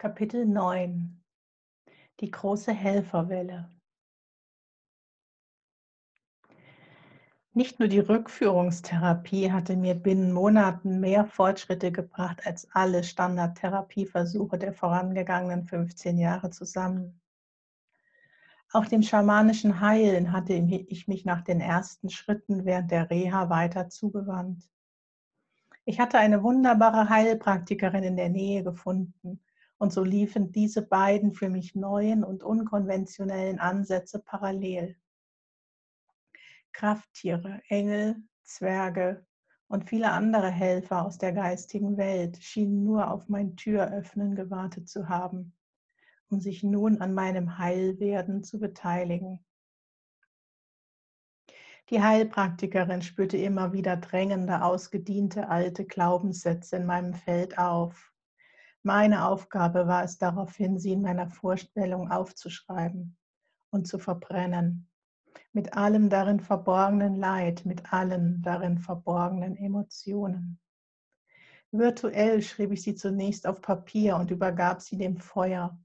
Kapitel 9 Die große Helferwelle Nicht nur die Rückführungstherapie hatte mir binnen Monaten mehr Fortschritte gebracht als alle Standardtherapieversuche der vorangegangenen 15 Jahre zusammen. Auch dem schamanischen Heilen hatte ich mich nach den ersten Schritten während der Reha weiter zugewandt. Ich hatte eine wunderbare Heilpraktikerin in der Nähe gefunden und so liefen diese beiden für mich neuen und unkonventionellen Ansätze parallel. Krafttiere, Engel, Zwerge und viele andere Helfer aus der geistigen Welt schienen nur auf mein Türöffnen gewartet zu haben, um sich nun an meinem Heilwerden zu beteiligen. Die Heilpraktikerin spürte immer wieder drängende, ausgediente alte Glaubenssätze in meinem Feld auf meine Aufgabe war es daraufhin, sie in meiner Vorstellung aufzuschreiben und zu verbrennen. Mit allem darin verborgenen Leid, mit allen darin verborgenen Emotionen. Virtuell schrieb ich sie zunächst auf Papier und übergab sie dem Feuer.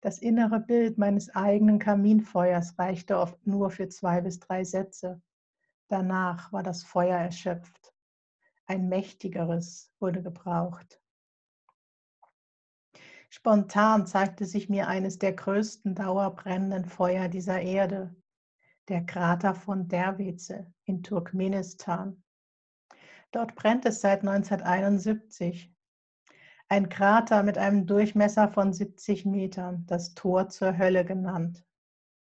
Das innere Bild meines eigenen Kaminfeuers reichte oft nur für zwei bis drei Sätze. Danach war das Feuer erschöpft. Ein mächtigeres wurde gebraucht. Spontan zeigte sich mir eines der größten dauerbrennenden Feuer dieser Erde, der Krater von Derweze in Turkmenistan. Dort brennt es seit 1971. Ein Krater mit einem Durchmesser von 70 Metern, das Tor zur Hölle genannt.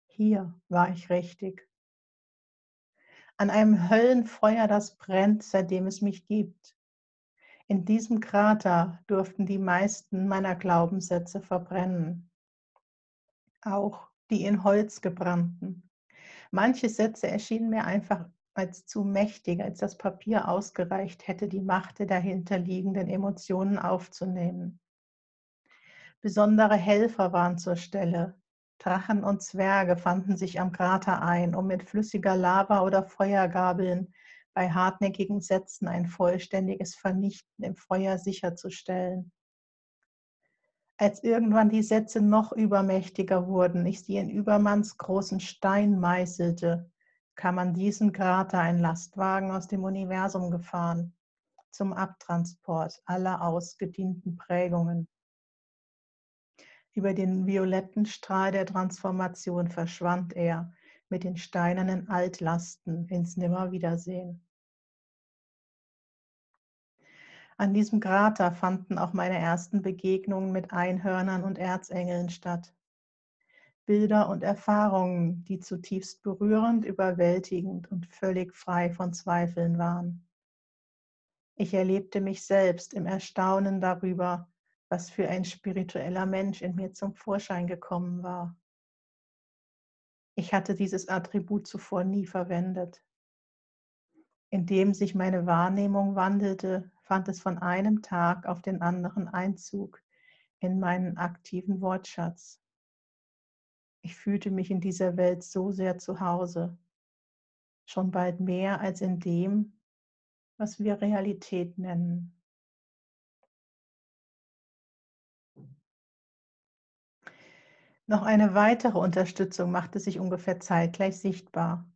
Hier war ich richtig. An einem Höllenfeuer, das brennt, seitdem es mich gibt. In diesem Krater durften die meisten meiner Glaubenssätze verbrennen, auch die in Holz gebrannten. Manche Sätze erschienen mir einfach als zu mächtig, als das Papier ausgereicht hätte, die Macht der dahinterliegenden Emotionen aufzunehmen. Besondere Helfer waren zur Stelle. Drachen und Zwerge fanden sich am Krater ein, um mit flüssiger Lava oder Feuergabeln bei hartnäckigen Sätzen ein vollständiges Vernichten im Feuer sicherzustellen. Als irgendwann die Sätze noch übermächtiger wurden, ich sie in Übermanns großen Stein meißelte, kam an diesen Krater ein Lastwagen aus dem Universum gefahren zum Abtransport aller ausgedienten Prägungen. Über den violetten Strahl der Transformation verschwand er mit den steinernen Altlasten ins Nimmerwiedersehen. An diesem Krater fanden auch meine ersten Begegnungen mit Einhörnern und Erzengeln statt. Bilder und Erfahrungen, die zutiefst berührend, überwältigend und völlig frei von Zweifeln waren. Ich erlebte mich selbst im Erstaunen darüber, was für ein spiritueller Mensch in mir zum Vorschein gekommen war. Ich hatte dieses Attribut zuvor nie verwendet. Indem sich meine Wahrnehmung wandelte, fand es von einem Tag auf den anderen Einzug in meinen aktiven Wortschatz. Ich fühlte mich in dieser Welt so sehr zu Hause, schon bald mehr als in dem, was wir Realität nennen. Noch eine weitere Unterstützung machte sich ungefähr zeitgleich sichtbar.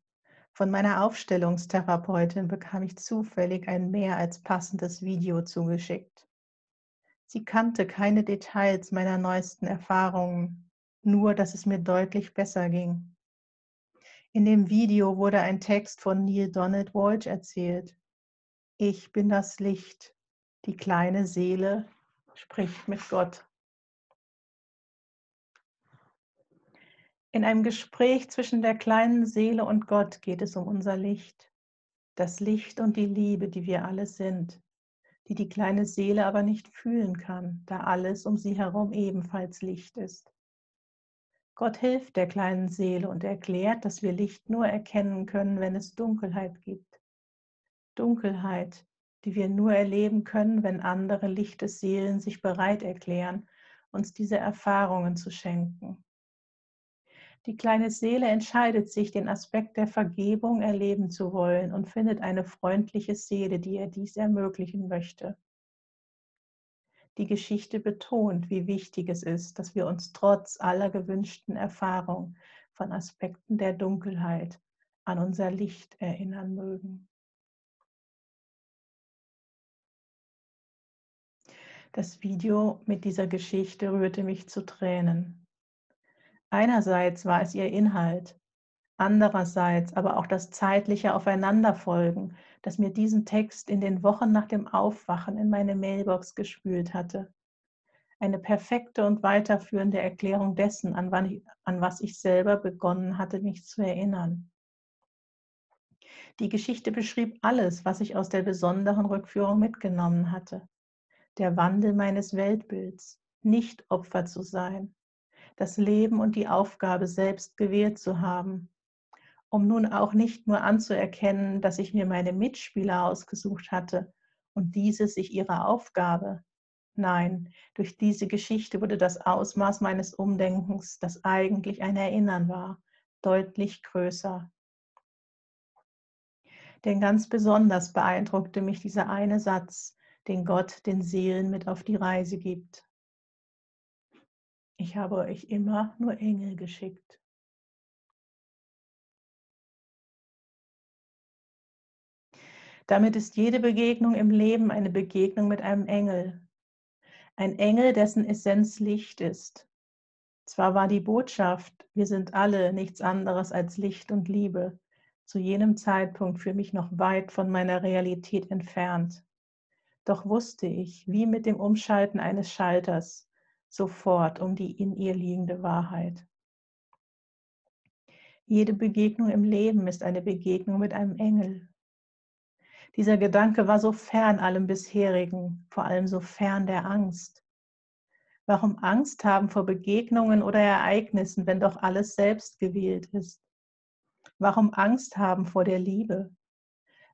Von meiner Aufstellungstherapeutin bekam ich zufällig ein mehr als passendes Video zugeschickt. Sie kannte keine Details meiner neuesten Erfahrungen, nur dass es mir deutlich besser ging. In dem Video wurde ein Text von Neil Donald Walsh erzählt. Ich bin das Licht, die kleine Seele spricht mit Gott. In einem Gespräch zwischen der kleinen Seele und Gott geht es um unser Licht. Das Licht und die Liebe, die wir alle sind, die die kleine Seele aber nicht fühlen kann, da alles um sie herum ebenfalls Licht ist. Gott hilft der kleinen Seele und erklärt, dass wir Licht nur erkennen können, wenn es Dunkelheit gibt. Dunkelheit, die wir nur erleben können, wenn andere Lichtesseelen sich bereit erklären, uns diese Erfahrungen zu schenken. Die kleine Seele entscheidet sich, den Aspekt der Vergebung erleben zu wollen und findet eine freundliche Seele, die ihr dies ermöglichen möchte. Die Geschichte betont, wie wichtig es ist, dass wir uns trotz aller gewünschten Erfahrung von Aspekten der Dunkelheit an unser Licht erinnern mögen. Das Video mit dieser Geschichte rührte mich zu Tränen. Einerseits war es ihr Inhalt, andererseits aber auch das zeitliche Aufeinanderfolgen, das mir diesen Text in den Wochen nach dem Aufwachen in meine Mailbox gespült hatte. Eine perfekte und weiterführende Erklärung dessen, an, ich, an was ich selber begonnen hatte, mich zu erinnern. Die Geschichte beschrieb alles, was ich aus der besonderen Rückführung mitgenommen hatte der Wandel meines Weltbilds, nicht Opfer zu sein, das Leben und die Aufgabe selbst gewählt zu haben, um nun auch nicht nur anzuerkennen, dass ich mir meine Mitspieler ausgesucht hatte und diese sich ihrer Aufgabe. Nein, durch diese Geschichte wurde das Ausmaß meines Umdenkens, das eigentlich ein Erinnern war, deutlich größer. Denn ganz besonders beeindruckte mich dieser eine Satz, den Gott den Seelen mit auf die Reise gibt. Ich habe euch immer nur Engel geschickt. Damit ist jede Begegnung im Leben eine Begegnung mit einem Engel. Ein Engel, dessen Essenz Licht ist. Zwar war die Botschaft, wir sind alle nichts anderes als Licht und Liebe, zu jenem Zeitpunkt für mich noch weit von meiner Realität entfernt. Doch wusste ich, wie mit dem Umschalten eines Schalters, sofort um die in ihr liegende Wahrheit. Jede Begegnung im Leben ist eine Begegnung mit einem Engel. Dieser Gedanke war so fern allem bisherigen, vor allem so fern der Angst. Warum Angst haben vor Begegnungen oder Ereignissen, wenn doch alles selbst gewählt ist? Warum Angst haben vor der Liebe?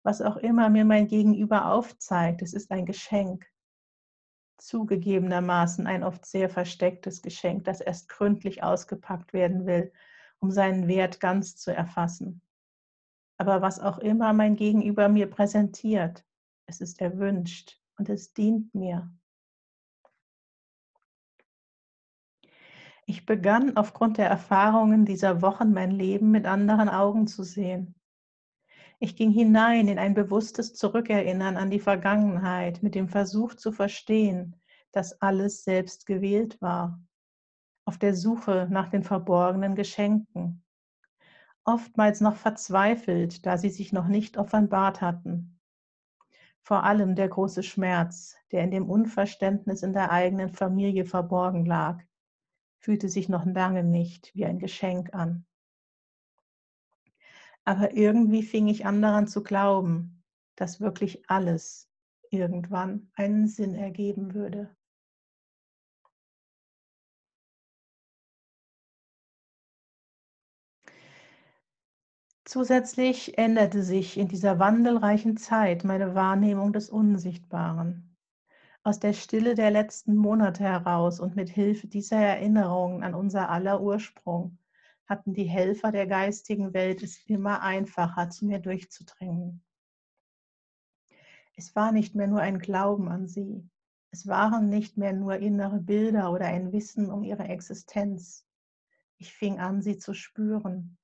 was auch immer mir mein Gegenüber aufzeigt, es ist ein Geschenk. Zugegebenermaßen ein oft sehr verstecktes Geschenk, das erst gründlich ausgepackt werden will, um seinen Wert ganz zu erfassen. Aber was auch immer mein Gegenüber mir präsentiert, es ist erwünscht und es dient mir. Ich begann aufgrund der Erfahrungen dieser Wochen mein Leben mit anderen Augen zu sehen. Ich ging hinein in ein bewusstes Zurückerinnern an die Vergangenheit mit dem Versuch zu verstehen, dass alles selbst gewählt war, auf der Suche nach den verborgenen Geschenken, oftmals noch verzweifelt, da sie sich noch nicht offenbart hatten. Vor allem der große Schmerz, der in dem Unverständnis in der eigenen Familie verborgen lag, fühlte sich noch lange nicht wie ein Geschenk an. Aber irgendwie fing ich an daran zu glauben, dass wirklich alles irgendwann einen Sinn ergeben würde. Zusätzlich änderte sich in dieser wandelreichen Zeit meine Wahrnehmung des Unsichtbaren. Aus der Stille der letzten Monate heraus und mit Hilfe dieser Erinnerungen an unser aller Ursprung hatten die Helfer der geistigen Welt es immer einfacher, zu mir durchzudringen. Es war nicht mehr nur ein Glauben an sie. Es waren nicht mehr nur innere Bilder oder ein Wissen um ihre Existenz. Ich fing an, sie zu spüren.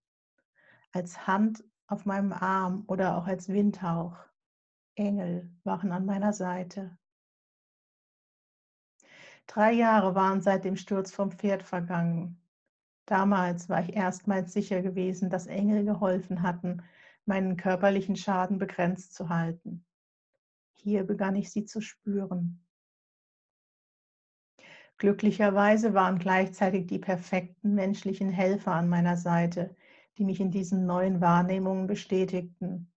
Als Hand auf meinem Arm oder auch als Windhauch. Engel waren an meiner Seite. Drei Jahre waren seit dem Sturz vom Pferd vergangen. Damals war ich erstmals sicher gewesen, dass Engel geholfen hatten, meinen körperlichen Schaden begrenzt zu halten. Hier begann ich sie zu spüren. Glücklicherweise waren gleichzeitig die perfekten menschlichen Helfer an meiner Seite, die mich in diesen neuen Wahrnehmungen bestätigten.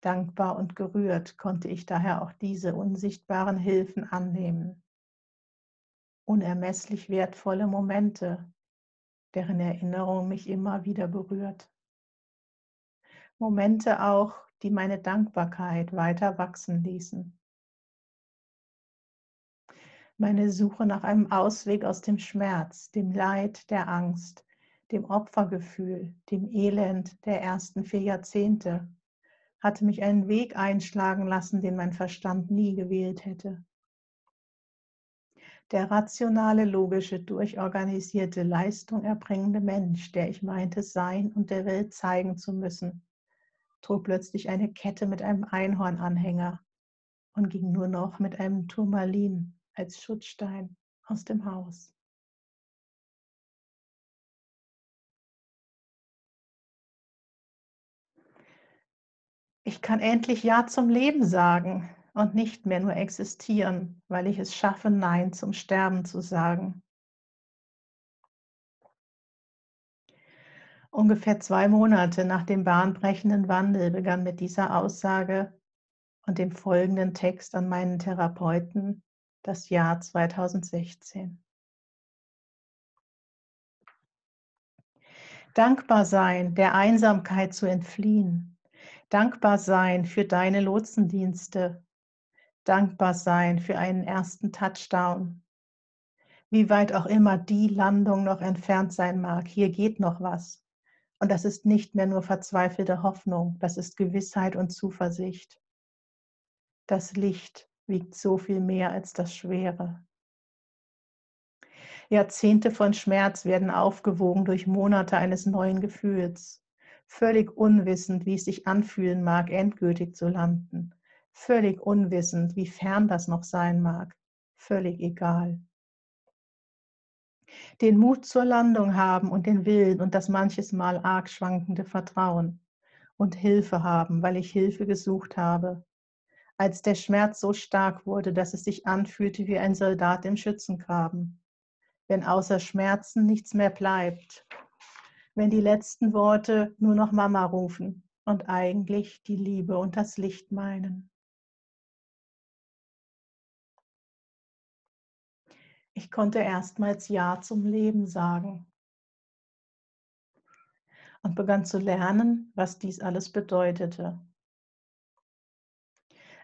Dankbar und gerührt konnte ich daher auch diese unsichtbaren Hilfen annehmen. Unermesslich wertvolle Momente, deren Erinnerung mich immer wieder berührt. Momente auch, die meine Dankbarkeit weiter wachsen ließen. Meine Suche nach einem Ausweg aus dem Schmerz, dem Leid, der Angst, dem Opfergefühl, dem Elend der ersten vier Jahrzehnte hatte mich einen Weg einschlagen lassen, den mein Verstand nie gewählt hätte. Der rationale, logische, durchorganisierte, Leistung erbringende Mensch, der ich meinte sein und der Welt zeigen zu müssen, trug plötzlich eine Kette mit einem Einhornanhänger und ging nur noch mit einem Turmalin als Schutzstein aus dem Haus. Ich kann endlich Ja zum Leben sagen und nicht mehr nur existieren, weil ich es schaffe, Nein zum Sterben zu sagen. Ungefähr zwei Monate nach dem bahnbrechenden Wandel begann mit dieser Aussage und dem folgenden Text an meinen Therapeuten das Jahr 2016. Dankbar sein, der Einsamkeit zu entfliehen. Dankbar sein für deine Lotsendienste. Dankbar sein für einen ersten Touchdown. Wie weit auch immer die Landung noch entfernt sein mag, hier geht noch was. Und das ist nicht mehr nur verzweifelte Hoffnung, das ist Gewissheit und Zuversicht. Das Licht wiegt so viel mehr als das Schwere. Jahrzehnte von Schmerz werden aufgewogen durch Monate eines neuen Gefühls, völlig unwissend, wie es sich anfühlen mag, endgültig zu landen, völlig unwissend, wie fern das noch sein mag, völlig egal. Den Mut zur Landung haben und den Willen und das manches Mal arg schwankende Vertrauen und Hilfe haben, weil ich Hilfe gesucht habe, als der Schmerz so stark wurde, dass es sich anfühlte wie ein Soldat im Schützengraben. Wenn außer Schmerzen nichts mehr bleibt. Wenn die letzten Worte nur noch Mama rufen und eigentlich die Liebe und das Licht meinen. Ich konnte erstmals Ja zum Leben sagen und begann zu lernen, was dies alles bedeutete.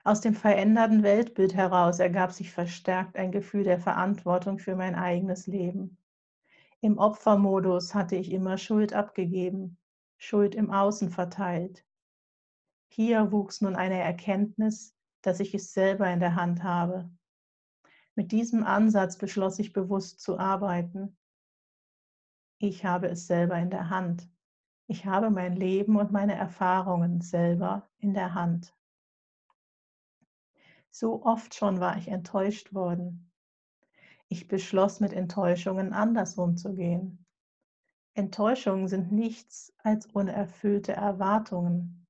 Aus dem veränderten Weltbild heraus ergab sich verstärkt ein Gefühl der Verantwortung für mein eigenes Leben. Im Opfermodus hatte ich immer Schuld abgegeben, Schuld im Außen verteilt. Hier wuchs nun eine Erkenntnis, dass ich es selber in der Hand habe. Mit diesem Ansatz beschloss ich bewusst zu arbeiten. Ich habe es selber in der Hand. Ich habe mein Leben und meine Erfahrungen selber in der Hand. So oft schon war ich enttäuscht worden. Ich beschloss, mit Enttäuschungen anders umzugehen. Enttäuschungen sind nichts als unerfüllte Erwartungen.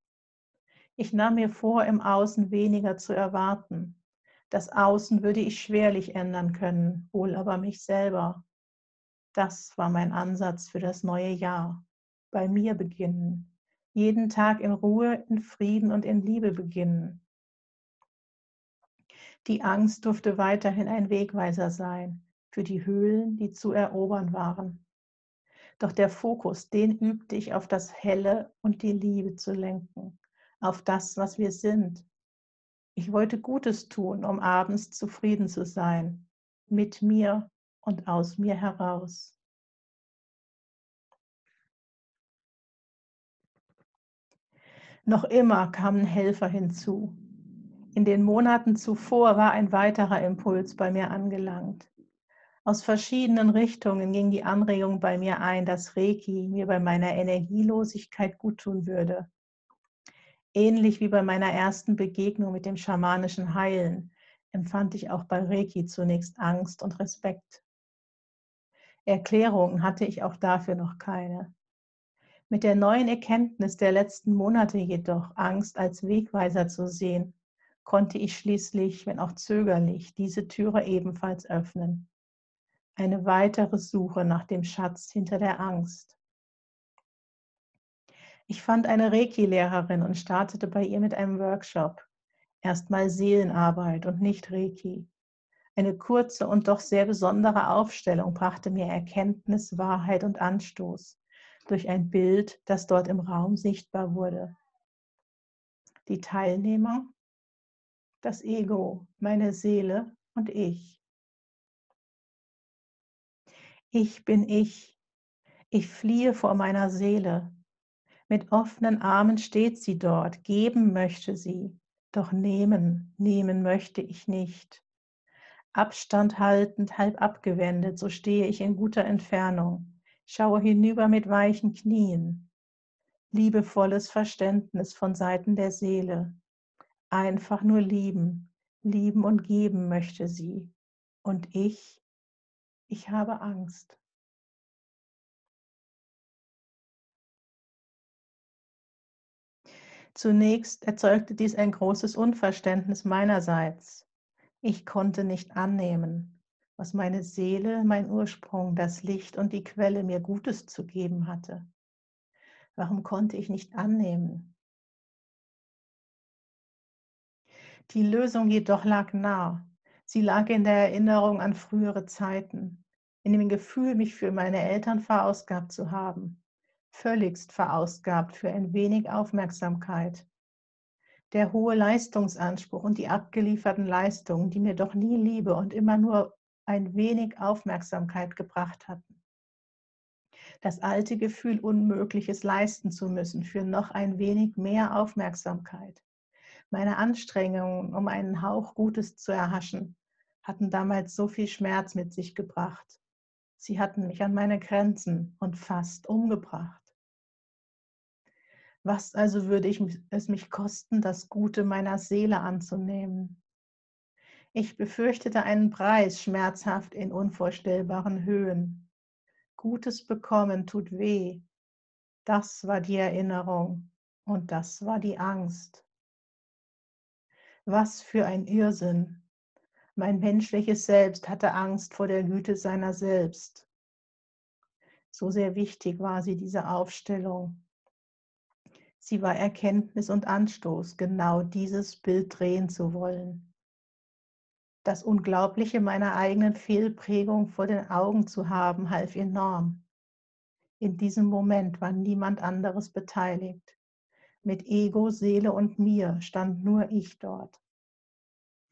Ich nahm mir vor, im Außen weniger zu erwarten. Das Außen würde ich schwerlich ändern können, wohl aber mich selber. Das war mein Ansatz für das neue Jahr. Bei mir beginnen. Jeden Tag in Ruhe, in Frieden und in Liebe beginnen. Die Angst durfte weiterhin ein Wegweiser sein für die Höhlen, die zu erobern waren. Doch der Fokus, den übte ich auf das Helle und die Liebe zu lenken, auf das, was wir sind. Ich wollte Gutes tun, um abends zufrieden zu sein, mit mir und aus mir heraus. Noch immer kamen Helfer hinzu, in den Monaten zuvor war ein weiterer Impuls bei mir angelangt. Aus verschiedenen Richtungen ging die Anregung bei mir ein, dass Reiki mir bei meiner Energielosigkeit guttun würde. Ähnlich wie bei meiner ersten Begegnung mit dem schamanischen Heilen empfand ich auch bei Reiki zunächst Angst und Respekt. Erklärungen hatte ich auch dafür noch keine. Mit der neuen Erkenntnis der letzten Monate jedoch, Angst als Wegweiser zu sehen, konnte ich schließlich, wenn auch zögerlich, diese Türe ebenfalls öffnen. Eine weitere Suche nach dem Schatz hinter der Angst. Ich fand eine Reiki-Lehrerin und startete bei ihr mit einem Workshop. Erstmal Seelenarbeit und nicht Reiki. Eine kurze und doch sehr besondere Aufstellung brachte mir Erkenntnis, Wahrheit und Anstoß durch ein Bild, das dort im Raum sichtbar wurde. Die Teilnehmer das Ego, meine Seele und ich. Ich bin ich. Ich fliehe vor meiner Seele. Mit offenen Armen steht sie dort, geben möchte sie, doch nehmen, nehmen möchte ich nicht. Abstand haltend, halb abgewendet, so stehe ich in guter Entfernung, schaue hinüber mit weichen Knien. Liebevolles Verständnis von Seiten der Seele. Einfach nur lieben, lieben und geben möchte sie. Und ich, ich habe Angst. Zunächst erzeugte dies ein großes Unverständnis meinerseits. Ich konnte nicht annehmen, was meine Seele, mein Ursprung, das Licht und die Quelle mir Gutes zu geben hatte. Warum konnte ich nicht annehmen? Die Lösung jedoch lag nah. Sie lag in der Erinnerung an frühere Zeiten, in dem Gefühl, mich für meine Eltern verausgabt zu haben, völligst verausgabt für ein wenig Aufmerksamkeit. Der hohe Leistungsanspruch und die abgelieferten Leistungen, die mir doch nie Liebe und immer nur ein wenig Aufmerksamkeit gebracht hatten. Das alte Gefühl, Unmögliches leisten zu müssen für noch ein wenig mehr Aufmerksamkeit. Meine Anstrengungen, um einen Hauch Gutes zu erhaschen, hatten damals so viel Schmerz mit sich gebracht. Sie hatten mich an meine Grenzen und fast umgebracht. Was also würde ich, es mich kosten, das Gute meiner Seele anzunehmen? Ich befürchtete einen Preis schmerzhaft in unvorstellbaren Höhen. Gutes bekommen tut weh. Das war die Erinnerung und das war die Angst. Was für ein Irrsinn. Mein menschliches Selbst hatte Angst vor der Güte seiner selbst. So sehr wichtig war sie, diese Aufstellung. Sie war Erkenntnis und Anstoß, genau dieses Bild drehen zu wollen. Das Unglaubliche meiner eigenen Fehlprägung vor den Augen zu haben, half enorm. In diesem Moment war niemand anderes beteiligt. Mit Ego, Seele und mir stand nur ich dort.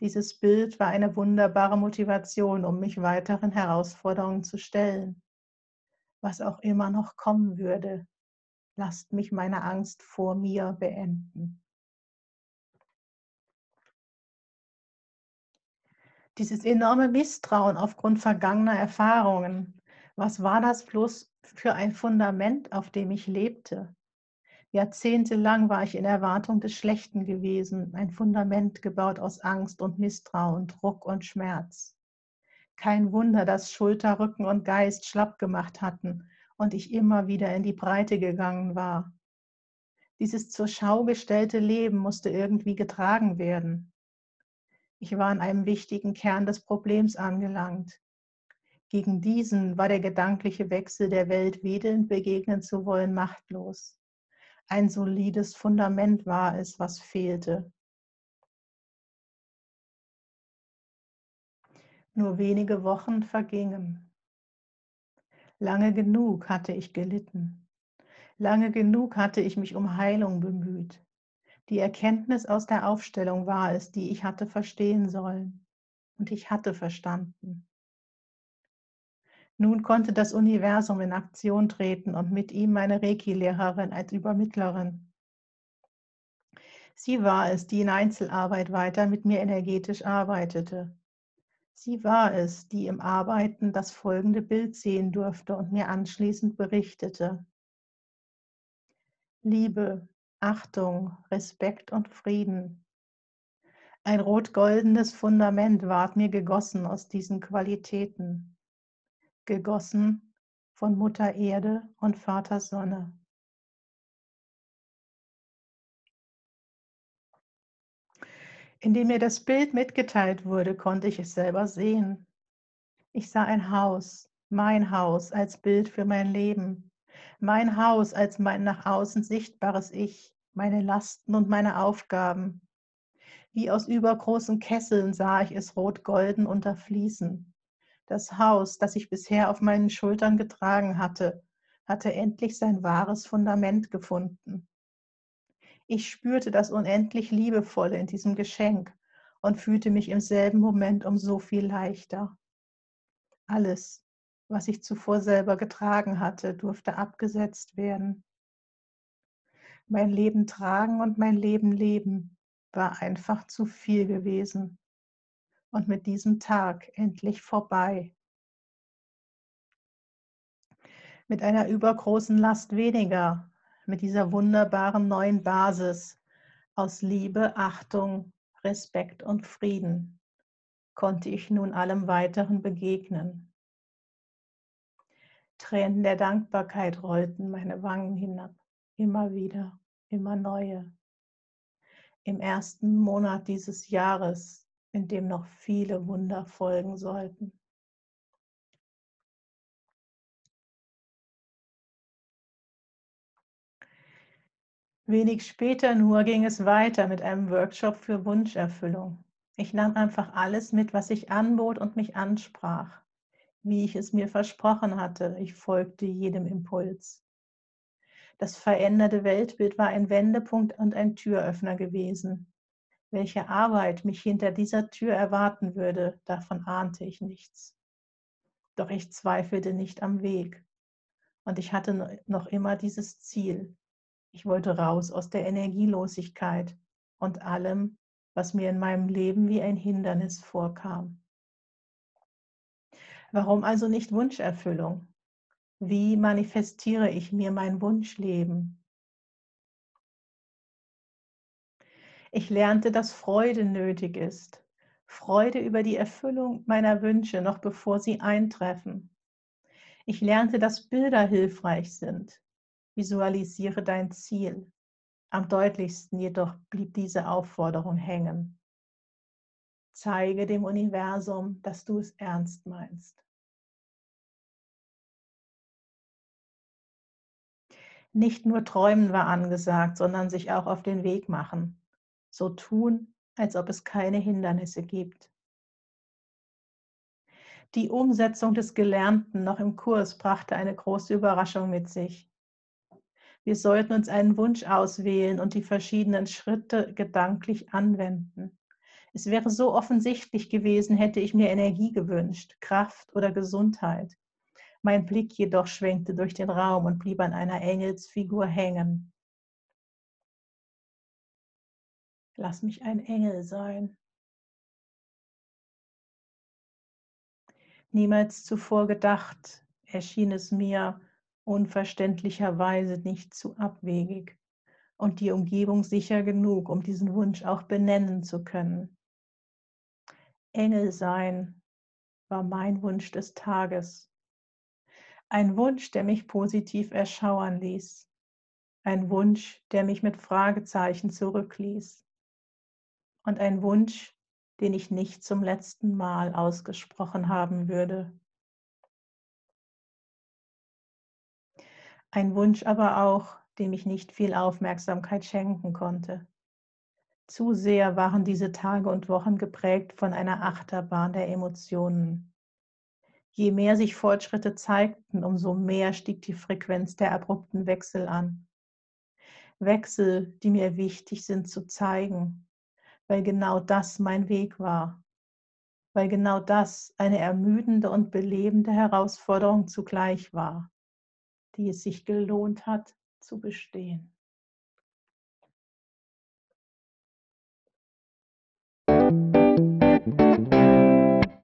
Dieses Bild war eine wunderbare Motivation, um mich weiteren Herausforderungen zu stellen. Was auch immer noch kommen würde, lasst mich meine Angst vor mir beenden. Dieses enorme Misstrauen aufgrund vergangener Erfahrungen, was war das bloß für ein Fundament, auf dem ich lebte? Jahrzehntelang war ich in Erwartung des Schlechten gewesen, ein Fundament gebaut aus Angst und Misstrauen, Druck und Schmerz. Kein Wunder, dass Schulter, Rücken und Geist schlapp gemacht hatten und ich immer wieder in die Breite gegangen war. Dieses zur Schau gestellte Leben musste irgendwie getragen werden. Ich war an einem wichtigen Kern des Problems angelangt. Gegen diesen war der gedankliche Wechsel der Welt wedelnd begegnen zu wollen machtlos. Ein solides Fundament war es, was fehlte. Nur wenige Wochen vergingen. Lange genug hatte ich gelitten. Lange genug hatte ich mich um Heilung bemüht. Die Erkenntnis aus der Aufstellung war es, die ich hatte verstehen sollen. Und ich hatte verstanden. Nun konnte das Universum in Aktion treten und mit ihm meine Reiki-Lehrerin als Übermittlerin. Sie war es, die in Einzelarbeit weiter mit mir energetisch arbeitete. Sie war es, die im Arbeiten das folgende Bild sehen durfte und mir anschließend berichtete. Liebe, Achtung, Respekt und Frieden. Ein rot-goldenes Fundament ward mir gegossen aus diesen Qualitäten, gegossen von Mutter Erde und Vater Sonne. Indem mir das Bild mitgeteilt wurde, konnte ich es selber sehen. Ich sah ein Haus, mein Haus als Bild für mein Leben, mein Haus als mein nach außen sichtbares Ich, meine Lasten und meine Aufgaben. Wie aus übergroßen Kesseln sah ich es rot-golden unterfließen. Das Haus, das ich bisher auf meinen Schultern getragen hatte, hatte endlich sein wahres Fundament gefunden. Ich spürte das unendlich Liebevolle in diesem Geschenk und fühlte mich im selben Moment um so viel leichter. Alles, was ich zuvor selber getragen hatte, durfte abgesetzt werden. Mein Leben tragen und mein Leben leben war einfach zu viel gewesen. und mit diesem Tag endlich vorbei. Mit einer übergroßen Last weniger, mit dieser wunderbaren neuen Basis aus Liebe, Achtung, Respekt und Frieden konnte ich nun allem Weiteren begegnen. Tränen der Dankbarkeit rollten meine Wangen hinab, immer wieder, immer neue. Im ersten Monat dieses Jahres, in dem noch viele Wunder folgen sollten. Wenig später nur ging es weiter mit einem Workshop für Wunscherfüllung. Ich nahm einfach alles mit, was sich anbot und mich ansprach, wie ich es mir versprochen hatte. Ich folgte jedem Impuls. Das veränderte Weltbild war ein Wendepunkt und ein Türöffner gewesen. Welche Arbeit mich hinter dieser Tür erwarten würde, davon ahnte ich nichts. Doch ich zweifelte nicht am Weg. Und ich hatte noch immer dieses Ziel, ich wollte raus aus der Energielosigkeit und allem, was mir in meinem Leben wie ein Hindernis vorkam. Warum also nicht Wunscherfüllung? Wie manifestiere ich mir mein Wunschleben? Ich lernte, dass Freude nötig ist. Freude über die Erfüllung meiner Wünsche, noch bevor sie eintreffen. Ich lernte, dass Bilder hilfreich sind. Visualisiere dein Ziel. Am deutlichsten jedoch blieb diese Aufforderung hängen. Zeige dem Universum, dass du es ernst meinst. Nicht nur träumen war angesagt, sondern sich auch auf den Weg machen. So tun, als ob es keine Hindernisse gibt. Die Umsetzung des Gelernten noch im Kurs brachte eine große Überraschung mit sich. Wir sollten uns einen Wunsch auswählen und die verschiedenen Schritte gedanklich anwenden. Es wäre so offensichtlich gewesen, hätte ich mir Energie gewünscht, Kraft oder Gesundheit. Mein Blick jedoch schwenkte durch den Raum und blieb an einer Engelsfigur hängen. Lass mich ein Engel sein. Niemals zuvor gedacht erschien es mir, unverständlicherweise nicht zu abwegig und die Umgebung sicher genug, um diesen Wunsch auch benennen zu können. Engel sein war mein Wunsch des Tages. Ein Wunsch, der mich positiv erschauern ließ. Ein Wunsch, der mich mit Fragezeichen zurückließ. Und ein Wunsch, den ich nicht zum letzten Mal ausgesprochen haben würde. Ein Wunsch aber auch, dem ich nicht viel Aufmerksamkeit schenken konnte. Zu sehr waren diese Tage und Wochen geprägt von einer Achterbahn der Emotionen. Je mehr sich Fortschritte zeigten, umso mehr stieg die Frequenz der abrupten Wechsel an. Wechsel, die mir wichtig sind zu zeigen, weil genau das mein Weg war, weil genau das eine ermüdende und belebende Herausforderung zugleich war die es sich gelohnt hat zu bestehen.